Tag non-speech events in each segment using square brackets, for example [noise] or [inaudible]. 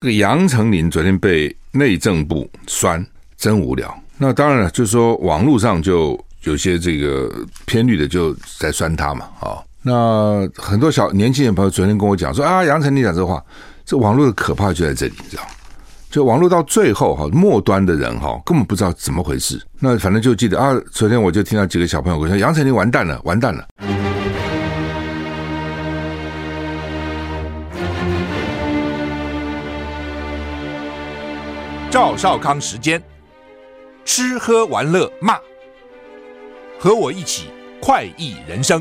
这个杨丞琳昨天被内政部酸，真无聊。那当然了，就是说网络上就有些这个偏绿的就在酸他嘛，啊，那很多小年轻人朋友昨天跟我讲说啊，杨丞琳讲这话，这网络的可怕就在这里，你知道？就网络到最后哈，末端的人哈根本不知道怎么回事。那反正就记得啊，昨天我就听到几个小朋友我说，杨丞琳完蛋了，完蛋了。赵少康时间，吃喝玩乐骂，和我一起快意人生。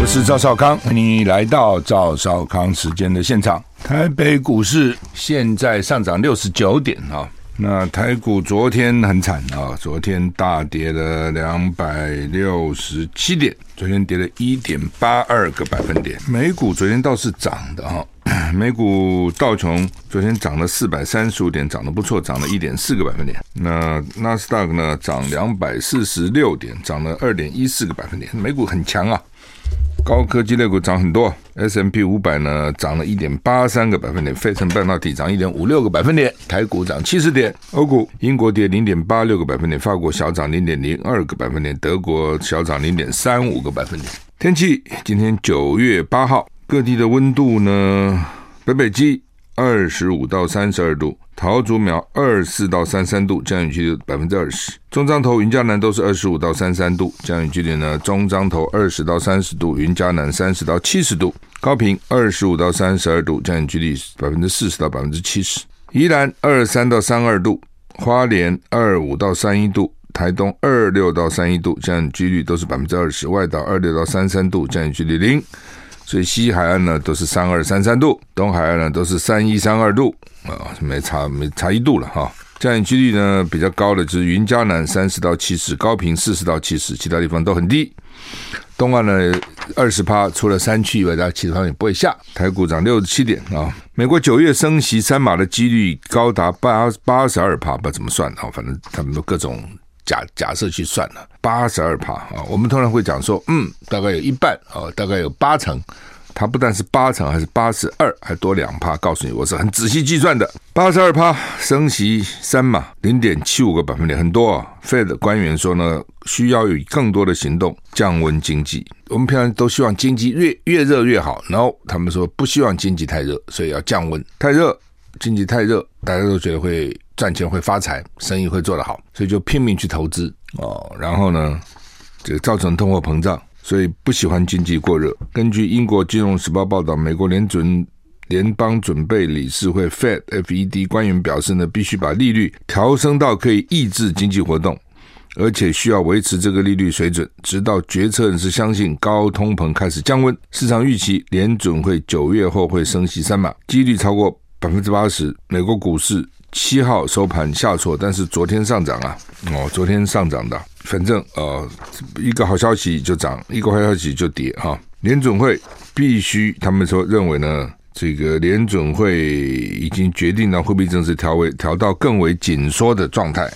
我是赵少康，欢迎来到赵少康时间的现场。台北股市现在上涨六十九点啊，那台股昨天很惨啊，昨天大跌了两百六十七点，昨天跌了一点八二个百分点。美股昨天倒是涨的哈，美股道琼昨天涨了四百三十五点，涨得不错，涨了一点四个百分点。那纳斯达克呢，涨两百四十六点，涨了二点一四个百分点。美股很强啊。高科技类股涨很多 S M P 五百呢涨了一点八三个百分点，费城半导体涨一点五六个百分点，台股涨七十点，欧股英国跌零点八六个百分点，法国小涨零点零二个百分点，德国小涨零点三五个百分点。天气今天九月八号，各地的温度呢，北北基二十五到三十二度。桃竹苗二四到三三度，降雨几率百分之二十。中彰投、云嘉南都是二十五到三三度，降雨几率呢？中彰投二十到三十度，云嘉南三十到七十度。高屏二十五到三十二度，降雨几率百分之四十到百分之七十。宜兰二三到三二度，花莲二五到三一度，台东二六到三一度，降雨几率都是百分之二十。外岛二六到三三度，降雨几率零。所以西海岸呢都是三二三三度，东海岸呢都是三一三二度啊，没差没差一度了哈。降雨几率呢比较高的就是云嘉南三十到七十，高屏四十到七十，其他地方都很低。东岸呢二十趴，除了山区以外，其他地方也不会下。台股涨六十七点啊。美国九月升息三码的几率高达八八十二趴，不知道怎么算啊，反正他们都各种。假假设去算了，八十二趴啊，我们通常会讲说，嗯，大概有一半啊，大概有八成，它不但是八成，还是八十二，还多两趴。告诉你，我是很仔细计算的，八十二趴升息三嘛，零点七五个百分点，很多啊。Fed 官员说呢，需要有更多的行动降温经济。我们平常都希望经济越越热越好，然后他们说不希望经济太热，所以要降温。太热，经济太热，大家都觉得会。赚钱会发财，生意会做得好，所以就拼命去投资哦。然后呢，这个造成通货膨胀，所以不喜欢经济过热。根据英国金融时报报道，美国联准联邦准备理事会 Fed FED 官员表示呢，必须把利率调升到可以抑制经济活动，而且需要维持这个利率水准，直到决策人士相信高通膨开始降温。市场预期联准会九月后会升息三码，几率超过百分之八十。美国股市。七号收盘下挫，但是昨天上涨啊！哦，昨天上涨的，反正呃，一个好消息就涨，一个坏消息就跌哈。联准会必须，他们说认为呢，这个联准会已经决定让货币政策调为调到更为紧缩的状态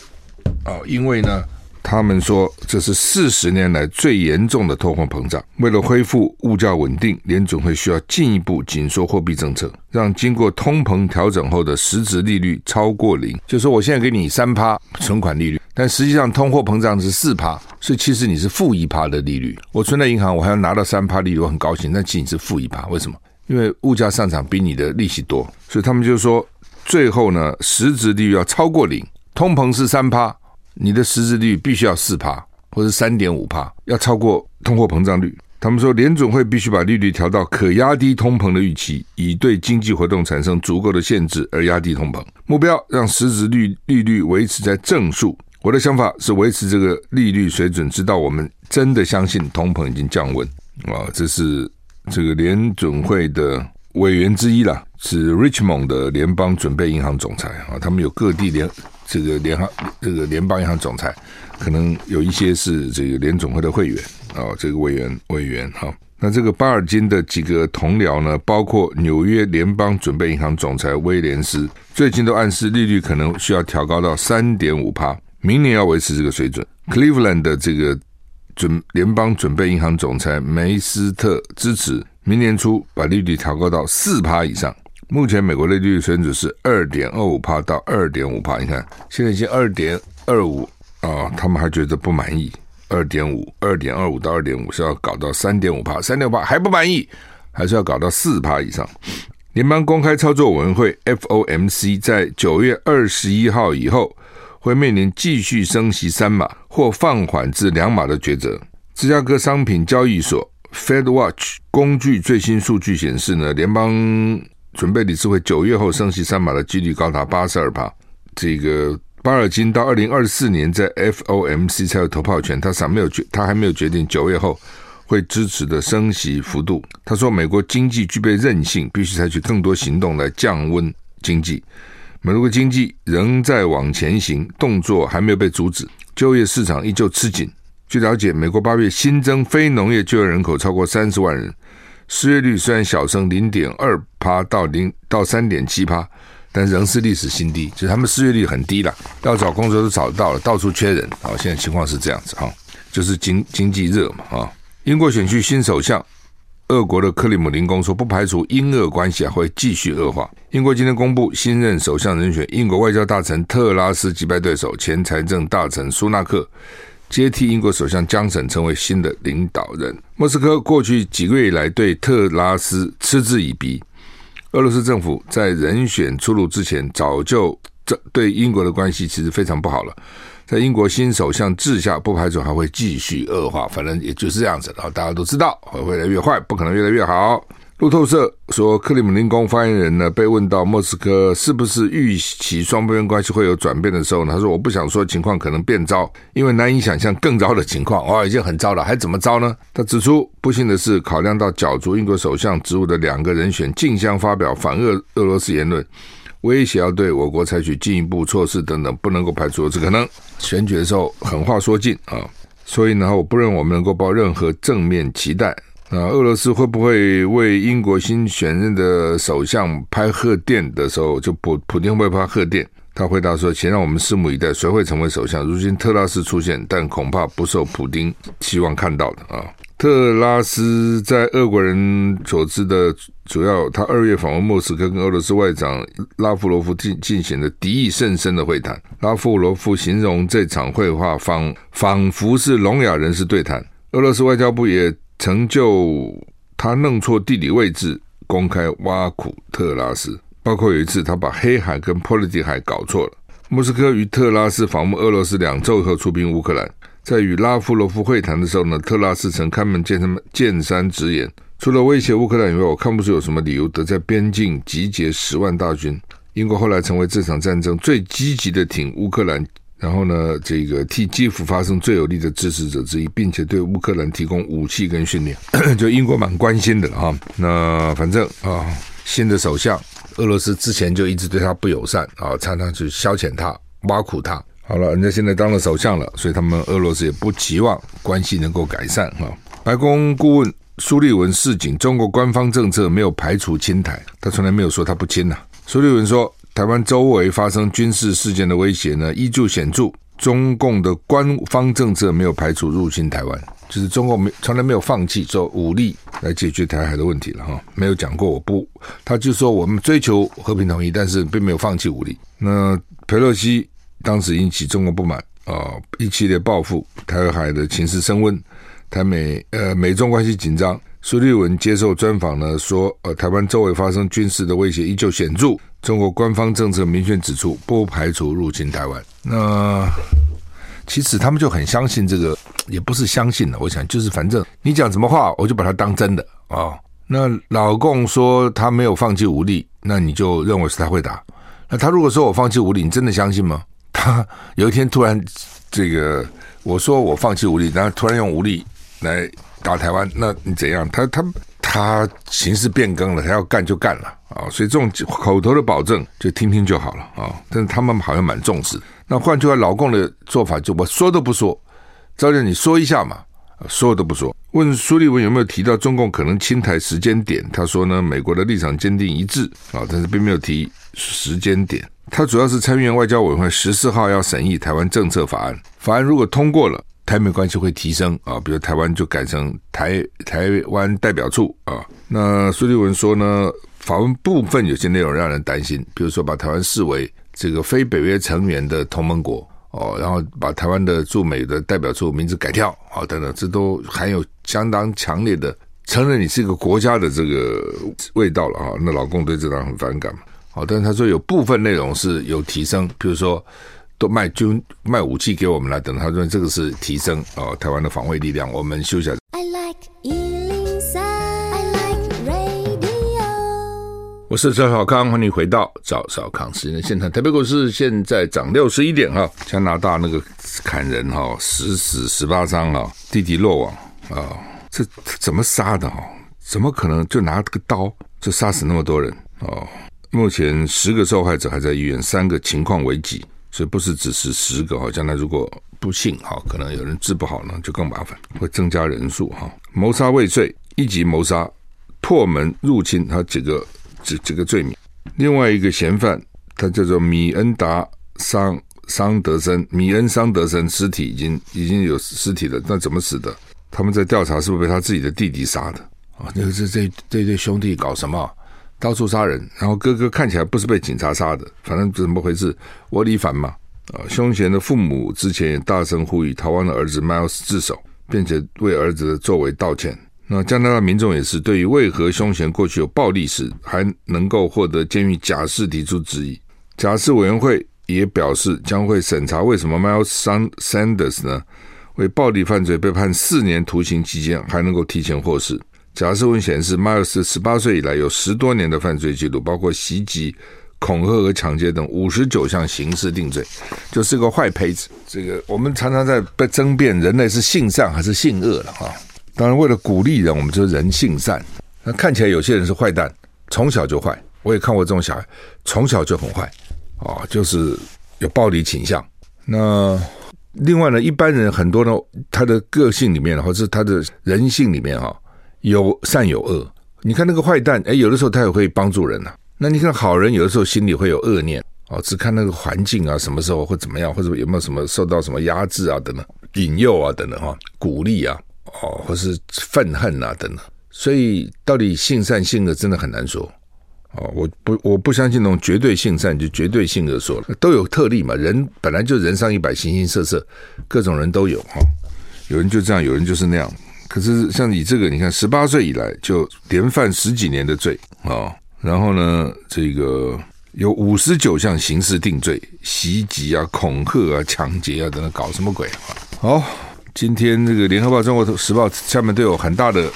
哦，因为呢。他们说，这是四十年来最严重的通货膨胀。为了恢复物价稳定，联准会需要进一步紧缩货币政策，让经过通膨调整后的实质利率超过零。就是，我现在给你三趴存款利率，但实际上通货膨胀是四趴，所以其实你是负一趴的利率。我存在银行，我还要拿到三趴利率，我很高兴。但其实你是负一趴，为什么？因为物价上涨比你的利息多，所以他们就说，最后呢，实质利率要超过零，通膨是三趴。你的实质率必须要四趴或者三点五趴，要超过通货膨胀率。他们说，联准会必须把利率调到可压低通膨的预期，以对经济活动产生足够的限制而压低通膨。目标让实质率利率维持在正数。我的想法是维持这个利率水准，直到我们真的相信通膨已经降温。啊，这是这个联准会的委员之一啦，是 Richmond 的联邦准备银行总裁啊。他们有各地联。这个联行，这个联邦银行总裁，可能有一些是这个联总会的会员啊、这个委员委员哈、那这个巴尔金的几个同僚呢，包括纽约联邦准备银行总裁威廉斯，最近都暗示利率可能需要调高到三点五趴，明年要维持这个水准。Cleveland 的这个准联邦准备银行总裁梅斯特支持明年初把利率调高到四趴以上。目前美国的利率水准是二点二五帕到二点五帕，你看现在已经二点二五啊，他们还觉得不满意。二点五、二点二五到二点五是要搞到三点五帕，三点五帕还不满意，还是要搞到四帕以上。联邦公开操作委员会 FOMC 在九月二十一号以后会面临继续升息三码或放缓至两码的抉择。芝加哥商品交易所 FedWatch 工具最新数据显示呢，联邦准备理事会九月后升息三码的几率高达八十二趴。这个巴尔金到二零二四年在 FOMC 才有投票权，他尚没有决，他还没有决定九月后会支持的升息幅度。他说，美国经济具备韧性，必须采取更多行动来降温经济。美国经济仍在往前行，动作还没有被阻止，就业市场依旧吃紧。据了解，美国八月新增非农业就业人口超过三十万人。失业率虽然小升零点二趴到零到三点七趴，但仍是历史新低。就是他们失业率很低了，要找工作都找得到了，到处缺人啊。现在情况是这样子哈，就是经经济热嘛啊。英国选区新首相，俄国的克里姆林宫说不排除英俄关系会继续恶化。英国今天公布新任首相人选，英国外交大臣特拉斯击败对手前财政大臣苏纳克。接替英国首相江省成为新的领导人。莫斯科过去几个月以来对特拉斯嗤之以鼻。俄罗斯政府在人选出炉之前，早就这对英国的关系其实非常不好了。在英国新首相治下，不排除还会继续恶化。反正也就是这样子，然后大家都知道会越来越坏，不可能越来越好。路透社说，克里姆林宫发言人呢被问到莫斯科是不是预期双边关系会有转变的时候呢，他说：“我不想说情况可能变糟，因为难以想象更糟的情况。哇，已经很糟了，还怎么糟呢？”他指出，不幸的是，考量到角逐英国首相职务的两个人选竞相发表反俄俄罗斯言论，威胁要对我国采取进一步措施等等，不能够排除这可能。选举的时候狠话说尽啊，所以呢，我不认为我们能够抱任何正面期待。啊，俄罗斯会不会为英国新选任的首相拍贺电的时候，就普普丁会不会拍贺电？他回答说：“请让我们拭目以待，谁会成为首相？如今特拉斯出现，但恐怕不受普丁期望看到的啊。”特拉斯在俄国人所知的主要，他二月访问莫斯科，跟俄罗斯外长拉夫罗夫进进行了敌意甚深的会谈。拉夫罗夫形容这场会话仿仿佛是聋哑人士对谈。俄罗斯外交部也。成就他弄错地理位置，公开挖苦特拉斯，包括有一次他把黑海跟波罗的海搞错了。莫斯科与特拉斯访问俄罗斯两周后出兵乌克兰，在与拉夫罗夫会谈的时候呢，特拉斯曾开门见山见山直言，除了威胁乌克兰以外，我看不出有什么理由得在边境集结十万大军。英国后来成为这场战争最积极的挺乌克兰。然后呢，这个替基辅发声最有力的支持者之一，并且对乌克兰提供武器跟训练，[coughs] 就英国蛮关心的哈。那反正啊，新的首相，俄罗斯之前就一直对他不友善啊，常常去消遣他、挖苦他。好了，人家现在当了首相了，所以他们俄罗斯也不期望关系能够改善哈。白宫顾问苏利文示警，中国官方政策没有排除亲台，他从来没有说他不亲呐、苏利文说。台湾周围发生军事事件的威胁呢，依旧显著。中共的官方政策没有排除入侵台湾，就是中共没从来没有放弃说武力来解决台海的问题了哈，没有讲过我不，他就说我们追求和平统一，但是并没有放弃武力。那裴洛西当时引起中国不满啊，一系列报复，台海的情势升温，台美呃美中关系紧张。苏立文接受专访呢，说呃台湾周围发生军事的威胁依旧显著。中国官方政策明确指出，不排除入侵台湾。那其实他们就很相信这个，也不是相信了。我想就是，反正你讲什么话，我就把它当真的啊、那老共说他没有放弃武力，那你就认为是他会打。那他如果说我放弃武力，你真的相信吗？[laughs] 他有一天突然这个我说我放弃武力，然后突然用武力来打台湾，那你怎样？他他。他形势变更了，他要干就干了啊！所以这种口头的保证就听听就好了啊。但是他们好像蛮重视。那换句话，老共的做法就我说都不说，照样你说一下嘛，说都不说。问苏立文有没有提到中共可能侵台时间点？他说呢，美国的立场坚定一致啊，但是并没有提时间点。他主要是参议院外交委员会十四号要审议台湾政策法案，法案如果通过了。台美关系会提升啊，比如台湾就改成台台湾代表处啊。那苏立文说呢，访问部分有些内容让人担心，比如说把台湾视为这个非北约成员的同盟国哦，然后把台湾的驻美的代表处名字改掉啊等等，这都含有相当强烈的承认你是一个国家的这个味道了啊。那老共对这张很反感嘛。好，但是他说有部分内容是有提升，比如说都卖军卖武器给我们了等，他说这个是提升哦，台湾的防卫力量。我们休息一下。I like 103, I like radio。我是赵小康，欢迎回到赵少康时间的现场。台北股市现在涨六十一点哈，加拿大那个砍人哈，十死十八伤啊，弟弟落网啊，这怎么杀的哈？怎么可能就拿这个刀就杀死那么多人哦？目前十个受害者还在医院，三个情况危急，所以不是只是十个哈。将来如果不幸哈，可能有人治不好呢，就更麻烦，会增加人数哈。谋杀未遂、一级谋杀、破门入侵，他几个这几个罪名。另外一个嫌犯，他叫做米恩达桑桑德森，米恩桑德森尸体已经已经有尸体了，那怎么死的？他们在调查是不是被他自己的弟弟杀的啊？那个这这这对兄弟搞什么？到处杀人，然后哥哥看起来不是被警察杀的，反正怎么回事？窝里反嘛。啊，凶嫌的父母之前也大声呼吁逃亡的儿子 Miles 自首，并且为儿子的作为道歉。那加拿大民众也是对于为何凶嫌过去有暴力史还能够获得监狱假释提出质疑。假释委员会也表示将会审查为什么 Miles Sanders 呢，为暴力犯罪被判四年徒刑期间还能够提前获释。假释文显示马尔斯十八岁以来有十多年的犯罪记录，包括袭击、恐吓和抢劫等五十九项刑事定罪，就是个坏胚子。这个我们常常在被争辩，人类是性善还是性恶了哈。当然，为了鼓励人，我们就人性善。那看起来有些人是坏蛋，从小就坏。我也看过这种小孩，从小就很坏啊，就是有暴力倾向。那另外呢，一般人很多呢，他的个性里面，或者是他的人性里面哈。有善有恶，你看那个坏蛋，哎，有的时候他也会帮助人呐、啊。那你看好人，有的时候心里会有恶念哦，只看那个环境啊，什么时候会怎么样，或者有没有什么受到什么压制啊等等，引诱啊等等哈，鼓励啊，哦，或是愤恨啊等等。所以到底性善性恶真的很难说哦。我不我不相信那种绝对性善就绝对性恶说了，都有特例嘛。人本来就人上一百，形形色色，各种人都有哈。有人就这样，有人就是那样。可是像你这个，你看十八岁以来就连犯十几年的罪啊，然后呢，这个有五十九项刑事定罪，袭击啊、恐吓啊、抢劫啊等等，搞什么鬼啊？好，今天这个联合报、中国时报下面都有很大的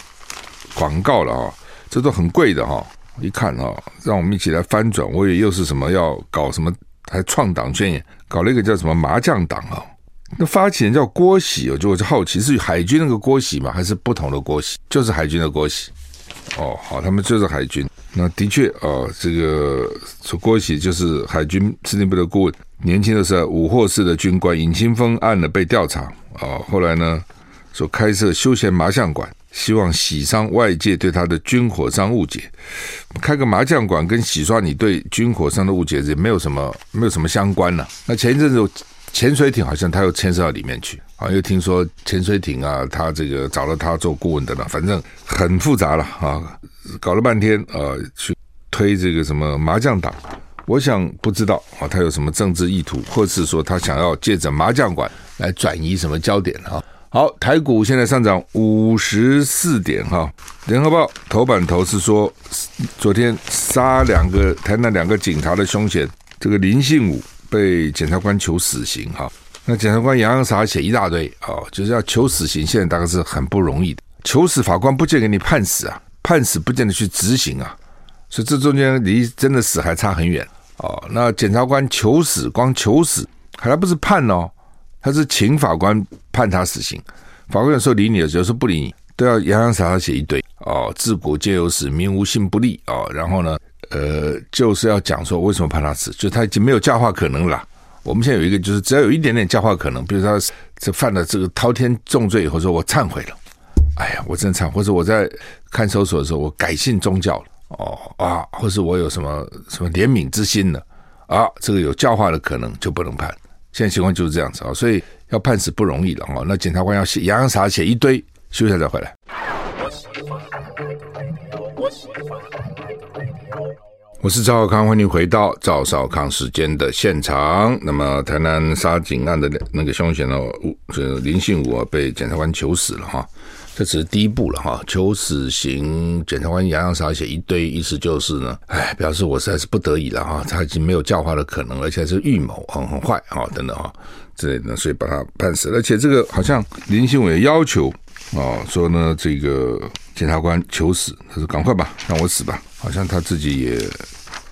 广告了啊，这都很贵的哈。一看啊，让我们一起来翻转，我以为又是什么要搞什么，还创党宣言，搞了一个叫什么麻将党啊。那发起人叫郭喜，我就我就好奇是海军那个郭喜吗？还是不同的郭喜？就是海军的郭喜。哦，好，他们就是海军。那的确啊、哦，这个说郭喜就是海军司令部的顾问。年轻的时候，五获市的军官尹清峰案呢被调查啊、哦，后来呢说开设休闲麻将馆，希望洗刷外界对他的军火商误解。开个麻将馆跟洗刷你对军火商的误解也没有什么没有什么相关呢、那前一阵子。潜水艇好像他又牵涉到里面去，啊，又听说潜水艇啊，他这个找了他做顾问的了，反正很复杂了啊，搞了半天啊，去推这个什么麻将党，我想不知道啊，他有什么政治意图，或是说他想要借着麻将馆来转移什么焦点啊。好，台股现在上涨五十四点哈，联合报头版头是说，昨天杀两个台南两个警察的凶嫌，这个林信武。被检察官求死刑哈，那检察官洋洋洒洒写一大堆哦，就是要求死刑，现在大概是很不容易的。求死法官不见给你判死啊，判死不见得去执行啊，所以这中间离真的死还差很远哦。那检察官求死，光求死，还不是判哦，他是请法官判他死刑。法官有时候理你，有时候不理你，都要洋洋洒洒写一堆哦。自古皆有死，民无信不立哦。然后呢？呃，就是要讲说为什么判他死，就他已经没有教化可能了。我们现在有一个，就是只要有一点点教化可能，比如他这犯了这个滔天重罪以后，说我忏悔了，哎呀，我真忏，或者我在看守所的时候，我改信宗教了，哦啊，或是我有什么什么怜悯之心呢啊，这个有教化的可能就不能判。现在情况就是这样子啊，所以要判死不容易了哦。那检察官要写洋洋洒洒写一堆，休息下再回来。我是赵少康，欢迎回到赵少康时间的现场。那么，台南杀警案的那个凶嫌呢，这林信武啊，被检察官求死了哈。这只是第一步了哈，求死刑，检察官洋洋洒洒写一堆，意思就是呢，哎，表示我实在是不得已了哈，他已经没有教化的可能，而且是预谋，很很坏啊，等等哈，之类的，所以把他判死。而且这个好像林信武也要求啊，说呢，这个检察官求死，他说赶快吧，让我死吧，好像他自己也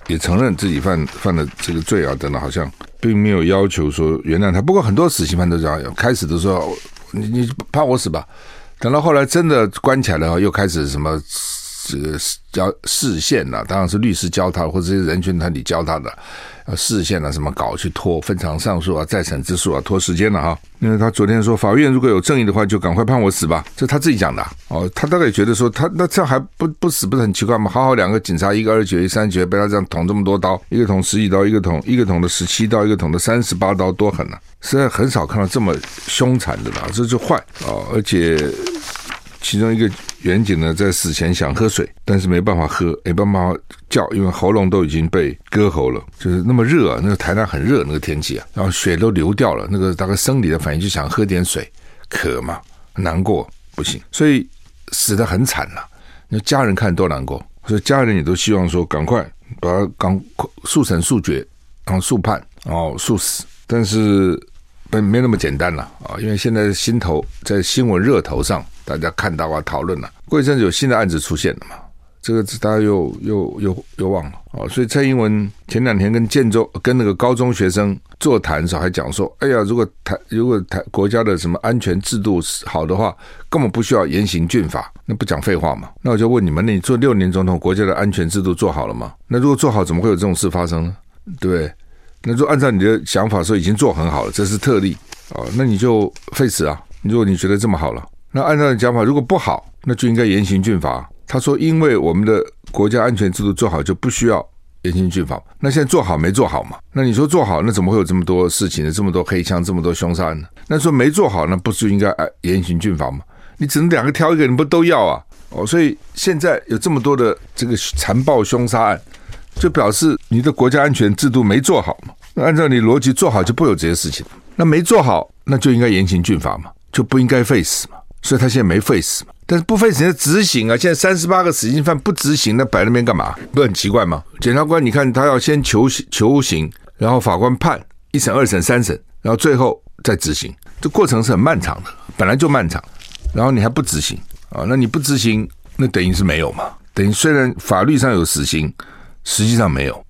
也承认自己犯犯了这个罪啊，等等，好像并没有要求说原谅他。不过很多死刑犯都这样，开始都说你你判我死吧。等到后来真的关起来了，又开始什么这个教释宪呐，当然是律师教他，或者这些人权团体教他的，要释宪啊，什么搞去拖分长上诉啊，再审之诉啊，拖时间了哈。因为他昨天说，法院如果有正义的话，就赶快判我死吧，这他自己讲的哦。他大概觉得说，他那这样还不不死，不是很奇怪吗？好好两个警察，一个二十九，一三十九，被他这样捅这么多刀，一个捅十几刀，一个捅一个捅的十七刀，一个捅的三十八刀，多狠呐、啊！实在很少看到这么凶残的了，这就坏啊，而且。其中一个远景呢，在死前想喝水，但是没办法喝，没办法叫，因为喉咙都已经被割喉了。就是那么热啊，那个台南很热，那个天气啊，然后血都流掉了，那个大概生理的反应就想喝点水，渴嘛，难过不行，所以死得很惨了。那家人看多难过，所以家人也都希望说，赶快把他赶快速审速决，然后速判，然后速死，但是。没那么简单了啊！因为现在心头在新闻热头上，大家看到啊，讨论了。过一阵子有新的案子出现了嘛？这个大家又又又又忘了啊！所以蔡英文前两天跟建州跟那个高中学生座谈的时候，还讲说：“哎呀，如果台如果台国家的什么安全制度好的话，根本不需要严刑峻法。”那不讲废话嘛？那我就问你们：那你做六年总统，国家的安全制度做好了吗？那如果做好，怎么会有这种事发生呢？对不对？那就按照你的想法说，已经做很好了，这是特例啊，那你就废死啊！如果你觉得这么好了，那按照你讲法，如果不好，那就应该严刑峻法。他说，因为我们的国家安全制度做好，就不需要严刑峻法。那现在做好没做好嘛？那你说做好，那怎么会有这么多事情呢？这么多黑枪，这么多凶杀案呢？那说没做好，那不是应该严刑峻法吗？你只能两个挑一个，你不都要啊？哦，所以现在有这么多的这个残暴凶杀案。就表示你的国家安全制度没做好嘛？那按照你逻辑做好就不有这些事情。那没做好，那就应该严刑峻法嘛，就不应该废死嘛。所以他现在没废死嘛，但是不废死要执行啊。现在三十八个死刑犯不执行，那摆那边干嘛？不很奇怪吗？检察官，你看他要先求求刑，然后法官判一审、二审、三审，然后最后再执行，这过程是很漫长的，本来就漫长。然后你还不执行啊？那你不执行，那等于是没有嘛？等于虽然法律上有死刑。实际上没有，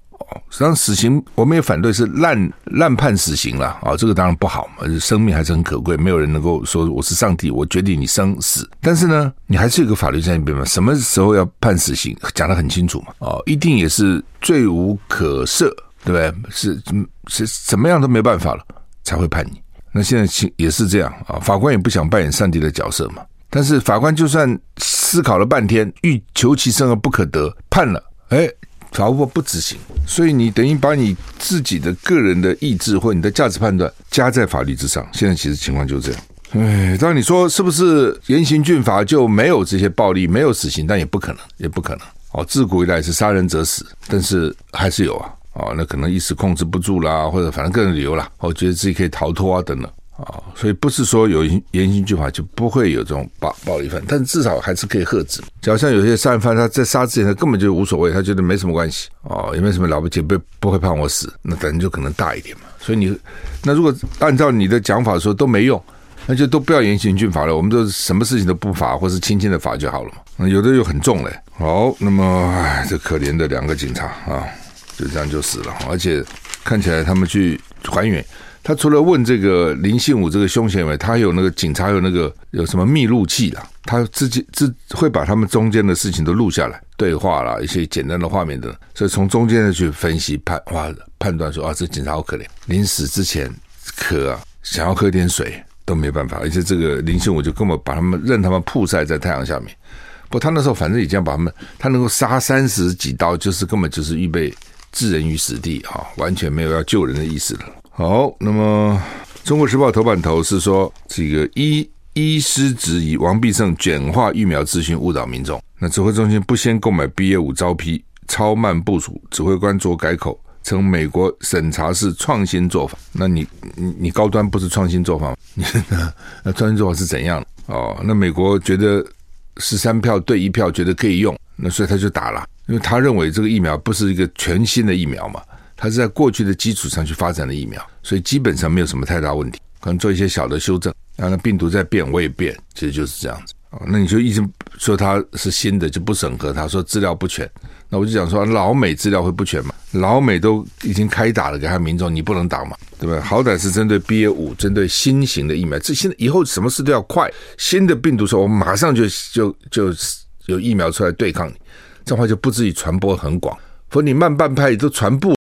实际上死刑我们也反对是滥滥判死刑了啊，这个当然不好嘛，生命还是很可贵，没有人能够说我是上帝，我决定你生死。但是呢，你还是有个法律在那边嘛，什么时候要判死刑，讲得很清楚嘛，哦，一定也是罪无可赦，对不对？是是怎么样都没办法了才会判你。那现在情也是这样啊，法官也不想扮演上帝的角色嘛，但是法官就算思考了半天，欲求其生而不可得，判了，哎。法务部不执行，所以你等于把你自己的个人的意志或你的价值判断加在法律之上。现在其实情况就是这样。哎，当然你说是不是严刑峻法就没有这些暴力，没有死刑？但也不可能，也不可能。哦，自古以来是杀人者死，但是还是有啊。哦，那可能一时控制不住啦，或者反正个人理由啦，我觉得自己可以逃脱啊，等等。啊，所以不是说有严刑峻法就不会有这种暴暴力犯，但至少还是可以遏制。就好像有些杀人犯，他在杀之前他根本就无所谓，他觉得没什么关系，哦，也没什么了不起，不不会判我死，那等于就可能大一点嘛。所以你那如果按照你的讲法说都没用，那就都不要严刑峻法了，我们都什么事情都不罚，或是轻轻的罚就好了嘛。那有的又很重嘞。好，那么，这可怜的两个警察啊，就这样就死了，而且看起来他们去还原。他除了问这个林信武这个凶嫌以外，他有那个警察有那个有什么密录器啦，他自己自会把他们中间的事情都录下来，对话啦，一些简单的画面的，所以从中间的去分析判哇判断说啊，这警察好可怜，临死之前渴啊，想要喝点水都没办法，而且这个林信武就根本把他们任他们曝晒在太阳下面，不，他那时候反正已经把他们，他能够杀三十几刀，就是根本就是预备置人于死地啊，完全没有要救人的意思了。好，那么《中国时报》头版头是说，这个医医师质疑王必胜简化疫苗资讯误导民众。那指挥中心不先购买 BA 五招批，超慢部署，指挥官做改口，称美国审查是创新做法。那你你你高端不是创新做法吗？[laughs] 你那创新做法是怎样？哦，那美国觉得十三票对一票，觉得可以用，那所以他就打了，因为他认为这个疫苗不是一个全新的疫苗嘛。它是在过去的基础上去发展的疫苗，所以基本上没有什么太大问题，可能做一些小的修正，让那病毒在变，我也变，其实就是这样子。那你就一直说它是新的就不审核，他说资料不全，那我就讲说老美资料会不全嘛？老美都已经开打了，给他民众你不能打嘛，对不对？好歹是针对 BA 五，针对新型的疫苗，这现在以后什么事都要快，新的病毒说我马上就就就有疫苗出来对抗你，这样话就不至于传播很广，否你慢半拍也都传播。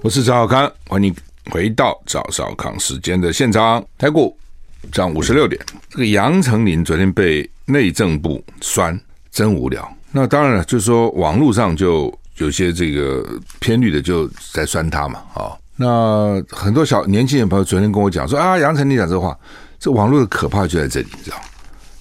我是赵少康，欢迎回到赵少康时间的现场。台股涨五十六点，这个杨丞琳昨天被内政部酸，真无聊。那当然了，就是说网络上就有些这个偏绿的就在酸他嘛。啊，那很多小年轻人朋友昨天跟我讲说啊，杨丞琳讲这话，这网络的可怕就在这里，你知道吗？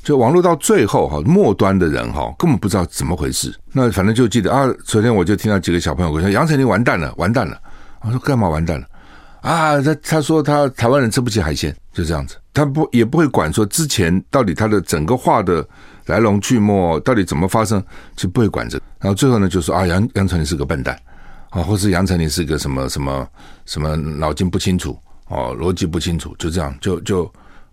就网络到最后哈，末端的人哈根本不知道怎么回事。那反正就记得啊，昨天我就听到几个小朋友说杨丞琳完蛋了，完蛋了。我说干嘛完蛋了啊？他他说他台湾人吃不起海鲜，就这样子，他不也不会管说之前到底他的整个话的来龙去脉到底怎么发生，就不会管这。然后最后呢，就说啊杨杨丞琳是个笨蛋啊，或是杨丞琳是个什么什么什么脑筋不清楚哦，逻辑不清楚，就这样就就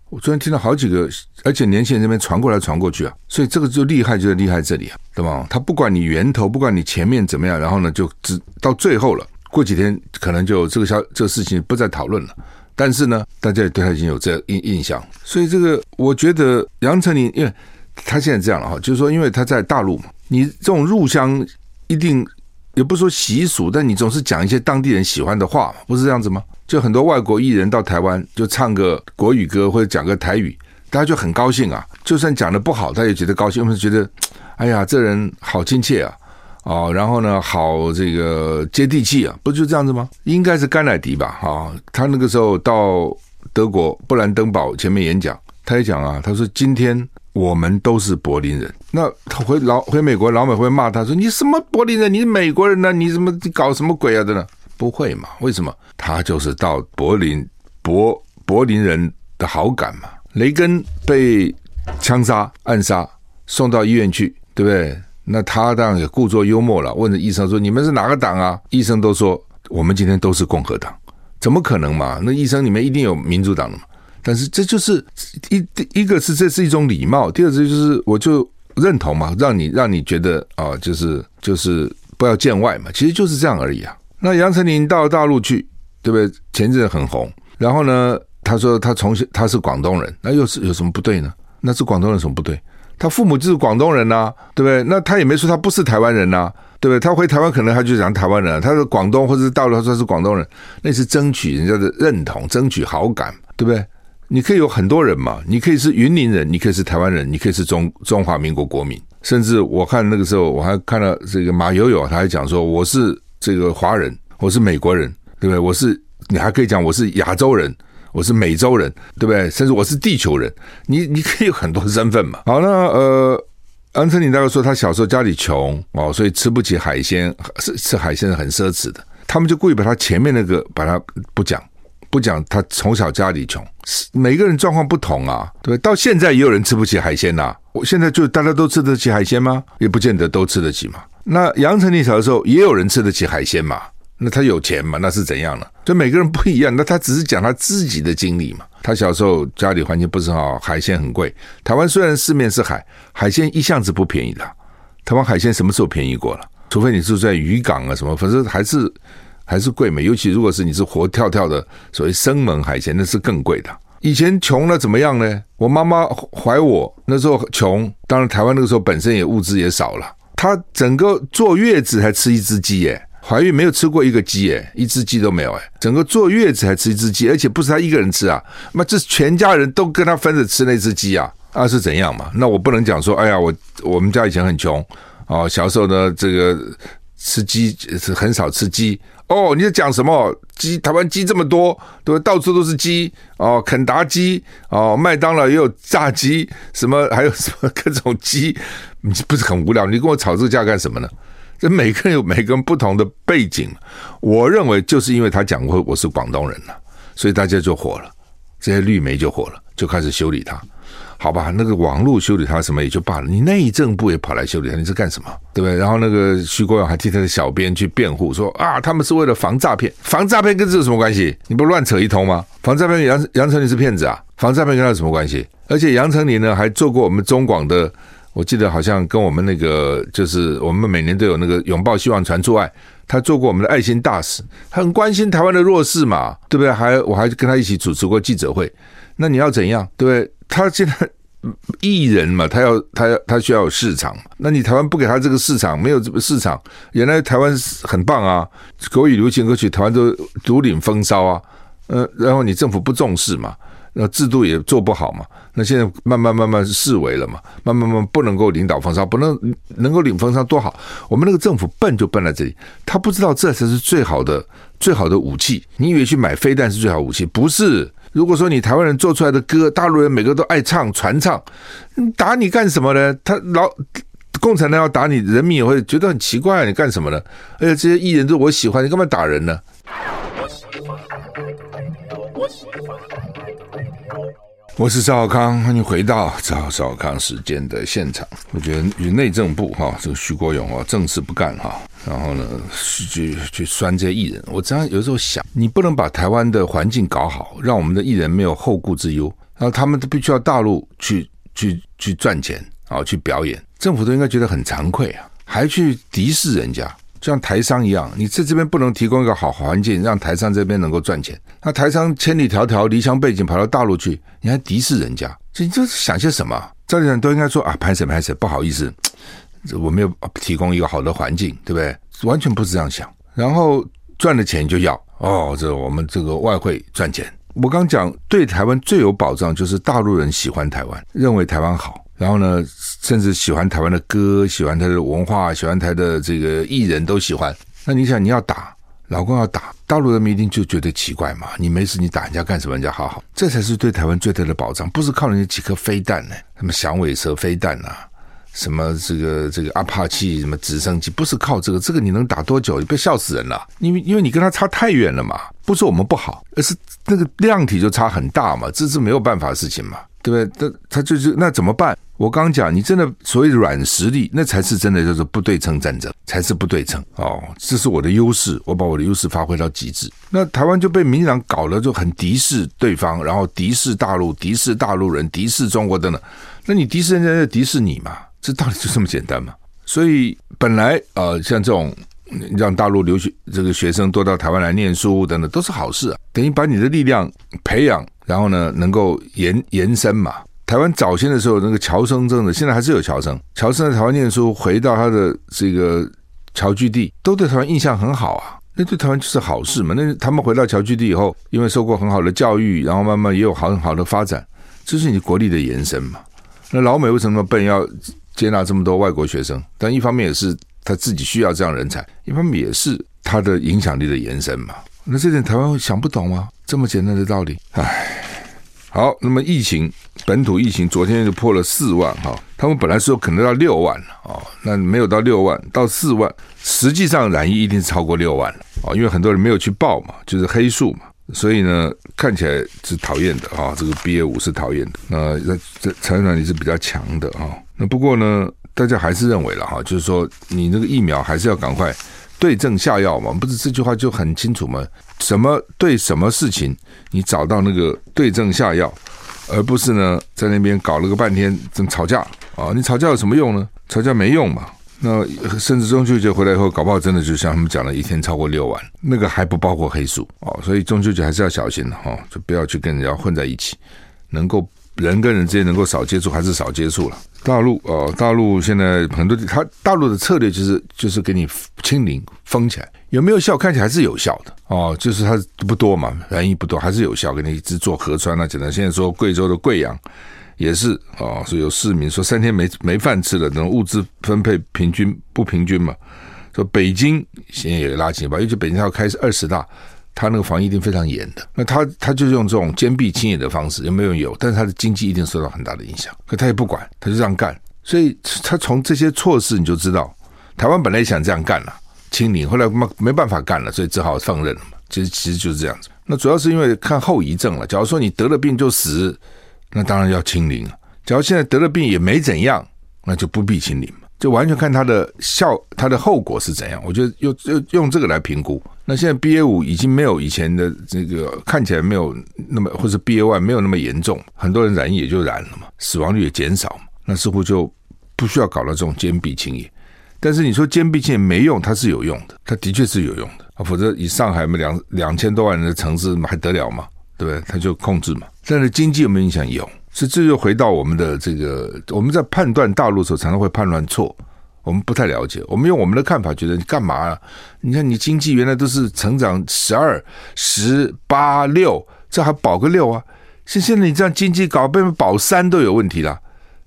我昨天听到好几个，而且年轻人这边传过来传过去啊，所以这个就厉害就是厉害这里啊，对吧？他不管你源头，不管你前面怎么样，然后呢就只到最后了。过几天可能就这个消这个事情不再讨论了，但是呢，大家也对他已经有这印印象，所以这个我觉得杨丞琳，因为他现在这样了哈，就是说因为他在大陆嘛，你这种入乡一定也不说习俗，但你总是讲一些当地人喜欢的话，不是这样子吗？就很多外国艺人到台湾就唱个国语歌或者讲个台语，大家就很高兴啊，就算讲的不好，他也觉得高兴，因为觉得 [tsk] 哎呀，这人好亲切啊。哦，然后呢，好这个接地气啊，不就这样子吗？应该是甘乃迪吧？哈、哦，他那个时候到德国布兰登堡前面演讲，他也讲啊，他说今天我们都是柏林人。那他回老回美国，老美会骂他说你什么柏林人？你是美国人呢？你怎么搞什么鬼啊？真的？不会嘛？为什么？他就是到柏林柏柏林人的好感嘛。雷根被枪杀暗杀，送到医院去，对不对？那他当然也故作幽默了，问着医生说：“你们是哪个党啊？”医生都说：“我们今天都是共和党。”怎么可能嘛？那医生里面一定有民主党的嘛？但是这就是一第一个是这是一种礼貌，第二个就是我就认同嘛，让你让你觉得啊，就是就是不要见外嘛，其实就是这样而已啊。那杨丞琳到大陆去，对不对？前阵很红，然后呢，他说他从小他是广东人，那又是有什么不对呢？那是广东人什么不对？他父母就是广东人呐、对不对？那他也没说他不是台湾人呐、对不对？他回台湾可能他就讲台湾人、他是广东或者是大陆，他说他是广东人，那是争取人家的认同，争取好感，对不对？你可以有很多人嘛，你可以是云林人，你可以是台湾人，你可以是中中华民国国民，甚至我看那个时候我还看到这个马友友，他还讲说我是这个华人，我是美国人，对不对？我是你还可以讲我是亚洲人。我是美洲人，对不对？甚至我是地球人，你 [laughs] 你可以有很多身份嘛。好，那呃，杨丞琳大哥说他小时候家里穷哦，所以吃不起海鲜，吃吃海鲜是很奢侈的。他们就故意把他前面那个把他不讲，不讲他从小家里穷，每个人状况不同啊，对对？到现在也有人吃不起海鲜呐、我现在就大家都吃得起海鲜吗？也不见得都吃得起嘛。那杨丞琳小的时候也有人吃得起海鲜嘛。那他有钱嘛？那是怎样呢？就每个人不一样。那他只是讲他自己的经历嘛。他小时候家里环境不是很好，海鲜很贵。台湾虽然四面是海，海鲜一向子不便宜的。台湾海鲜什么时候便宜过了？除非你住在渔港啊什么，反正还是还是贵嘛。尤其如果是你是活跳跳的所谓生猛海鲜，那是更贵的。以前穷了怎么样呢？我妈妈怀我那时候穷，当然台湾那个时候本身也物资也少了。她整个坐月子还吃一只鸡耶。怀孕没有吃过一个鸡耶，一只鸡都没有哎，整个坐月子还吃一只鸡，而且不是他一个人吃啊，那这全家人都跟他分着吃那只鸡啊，啊是怎样嘛？那我不能讲说，哎呀，我我们家以前很穷哦，小时候呢，这个吃鸡是很少吃鸡哦。你在讲什么？鸡台湾鸡这么多，对，到处都是鸡哦，肯达鸡哦，麦当劳也有炸鸡，什么还有什么各种鸡，你不是很无聊？你跟我吵这个架干什么呢？这每个人有每个人不同的背景，我认为就是因为他讲过我是广东人了，所以大家就火了，这些绿媒就火了，就开始修理他。好吧，那个网络修理他什么也就罢了，你内政部也跑来修理他，你是干什么？对不对？然后那个徐国勇还替他的小编去辩护，说啊，他们是为了防诈骗，防诈骗跟这有什么关系？你不乱扯一通吗？防诈骗杨杨丞琳是骗子啊，防诈骗跟他有什么关系？而且杨丞琳呢还做过我们中广的，我记得好像跟我们那个就是我们每年都有那个拥抱希望传出爱，他做过我们的爱心大使，很关心台湾的弱势嘛，对不对？还我还跟他一起主持过记者会，那你要怎样？对不对？他现在艺人嘛，他要他要他需要有市场，那你台湾不给他这个市场，没有这个市场。原来台湾很棒啊，国语流行歌曲台湾都独领风骚啊，呃，然后你政府不重视嘛，那制度也做不好嘛，那现在慢慢慢慢是视为了嘛，慢慢慢不能够领导风骚，不能能够领风骚多好。我们那个政府笨就笨在这里，他不知道这才是最好的最好的武器。你以为去买飞弹是最好武器？不是。如果说你台湾人做出来的歌，大陆人每个都爱唱传唱，打你干什么呢？他老共产党要打你，人民也会觉得很奇怪，你干什么呢？而且这些艺人都我喜欢，你干嘛打人呢？我喜欢我是赵小康，欢迎回到赵小康时间的现场。我觉得与内政部哈，这个徐国勇啊，正事不干哈，然后呢，去去拴这些艺人。我常常有时候想，你不能把台湾的环境搞好，让我们的艺人没有后顾之忧，然后他们都必须要大陆去去去赚钱啊，去表演，政府都应该觉得很惭愧啊，还去敌视人家。就像台商一样，你在这边不能提供一个好环境，让台商这边能够赚钱。那台商千里迢迢离乡背井跑到大陆去，你还敌视人家，这你这是想些什么？这里人都应该说啊，拍谁拍谁，不好意思，我没有提供一个好的环境，对不对？完全不是这样想。然后赚了钱就要哦，这我们这个外汇赚钱。我刚讲对台湾最有保障就是大陆人喜欢台湾，认为台湾好。然后呢，甚至喜欢台湾的歌，喜欢他的文化，喜欢他的这个艺人都喜欢。那你想，你要打老公要打，大陆人民一定就觉得奇怪嘛？你没事，你打人家干什么？人家好好，这才是对台湾最大的保障，不是靠人家几颗飞弹呢？什么响尾蛇飞弹啊，什么这个这个阿帕奇什么直升机，不是靠这个，这个你能打多久？你别笑死人了，因为因为你跟他差太远了嘛。不是我们不好，而是那个量体就差很大嘛，这是没有办法的事情嘛。对不对？他他就是那怎么办？我刚讲，你真的所谓软实力，那才是真的叫做不对称战争，才是不对称哦。这是我的优势，我把我的优势发挥到极致。那台湾就被民进党搞了，就很敌视对方，然后敌视大陆，敌视大陆人，敌视中国等等。那你敌视人家，就敌视你嘛？这道理就这么简单嘛？所以本来呃，像这种让大陆留学这个学生多到台湾来念书等等，都是好事啊，等于把你的力量培养。然后呢，能够延延伸嘛？台湾早先的时候，那个侨生真的，现在还是有侨生。侨生在台湾念书，回到他的这个侨居地，都对台湾印象很好啊。那对台湾就是好事嘛。那他们回到侨居地以后，因为受过很好的教育，然后慢慢也有很好的发展，这是你国力的延伸嘛。那老美为什么笨，要接纳这么多外国学生？但一方面也是他自己需要这样人才，一方面也是他的影响力的延伸嘛。那这点台湾想不懂吗？这么简单的道理，唉。好，那么疫情本土疫情昨天就破了四万哈，他们本来说可能到六万了啊，那没有到六万，到四万，实际上染疫一定是超过六万了啊，因为很多人没有去报嘛，就是黑数嘛，所以呢看起来是讨厌的啊，这个 BA 五是讨厌的，那这传染力是比较强的啊，那不过呢，大家还是认为了哈，就是说你那个疫苗还是要赶快。对症下药嘛，不是这句话就很清楚吗？什么对什么事情，你找到那个对症下药，而不是呢在那边搞了个半天，怎么吵架啊？你吵架有什么用呢？吵架没用嘛。那甚至中秋节回来以后，搞不好真的就像他们讲的，一天超过六万，那个还不包括黑数哦。所以中秋节还是要小心的哈，就不要去跟人家混在一起，能够。人跟人之间能够少接触还是少接触了。大陆哦，大陆现在很多，他大陆的策略就是就是给你清零封起来，有没有效？看起来还是有效的哦，就是它不多嘛，染疫不多，还是有效。给你一直做核酸啊，简单。现在说贵州的贵阳也是哦，所以有市民说三天没没饭吃了，等物资分配平均不平均嘛，说北京现在也拉警报，尤其北京要开始二十大，它那个防疫一定非常严的。那他他就用这种坚壁清野的方式，有没有有？但是他的经济一定受到很大的影响。可他也不管，他就这样干。所以他从这些措施你就知道，台湾本来也想这样干了，清零，后来没没办法干了，所以只好放任了嘛。其实其实就是这样子。那主要是因为看后遗症了。假如说你得了病就死，那当然要清零了。假如现在得了病也没怎样，那就不必清零嘛。就完全看它的效，它的后果是怎样。我觉得用用用这个来评估。那现在 BA 五已经没有以前的这个看起来没有那么，或者 BA one 没有那么严重，很多人染疫也就染了嘛，死亡率也减少嘛。那似乎就不需要搞到这种坚壁清野。但是你说坚壁清野没用，它是有用的，它的确是有用的啊。否则以上海嘛两两千多万人的城市还得了吗？对不对？它就控制嘛。但是经济有没有影响？有。所以这就回到我们的这个，我们在判断大陆的时候，常常会判断错。我们不太了解，我们用我们的看法觉得你干嘛啊？你看你经济原来都是成长十二、十八、六，这还保个六啊？现现在你这样经济搞，被保三都有问题了，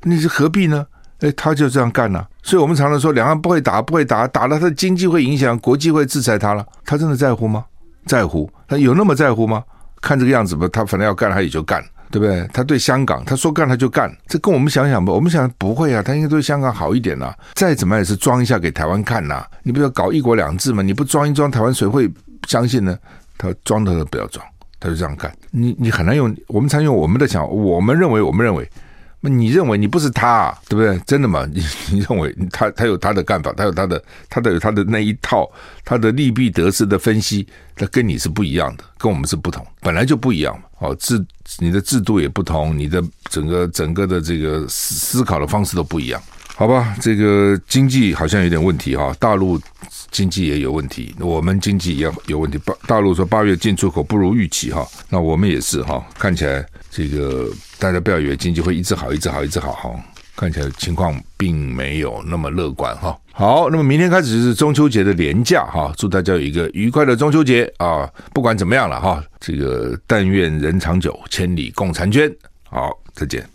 你是何必呢？哎，他就这样干了，所以我们常常说两岸不会打，不会打，打了他的经济会影响，国际会制裁他了。他真的在乎吗？在乎？他有那么在乎吗？看这个样子吧，他反正要干，他也就干。对不对？他对香港，他说干他就干，这跟我们想想吧。我们想不会啊，他应该对香港好一点呐、啊。再怎么也是装一下给台湾看呐、啊。你不要搞一国两制嘛？你不装一装，台湾谁会相信呢？他装他都不要装，他就这样干。你你很难用，我们常用我们的想，我们认为，我们认为。那你认为你不是他、啊，对不对？真的吗？你 [laughs] 你认为他他有他的干法，他有他的他的有他的那一套，他的利弊得失的分析，他跟你是不一样的，跟我们是不同，本来就不一样嘛。哦，制你的制度也不同，你的整个整个的这个思思考的方式都不一样，好吧？这个经济好像有点问题哈，大陆经济也有问题，我们经济也有问题。大大陆说八月进出口不如预期哈，那我们也是哈，看起来。这个大家不要以为经济会一直好，一直好，一直好哈，看起来情况并没有那么乐观哈。好，那么明天开始就是中秋节的连假哈，祝大家有一个愉快的中秋节啊！不管怎么样了哈，这个但愿人长久，千里共婵娟。好，再见。